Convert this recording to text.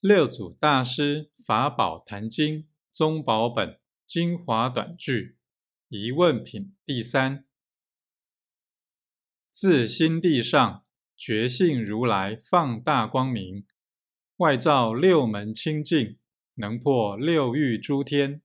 六祖大师法宝坛经宗宝本精华短句疑问品第三：自心地上觉性如来放大光明，外照六门清净，能破六欲诸天，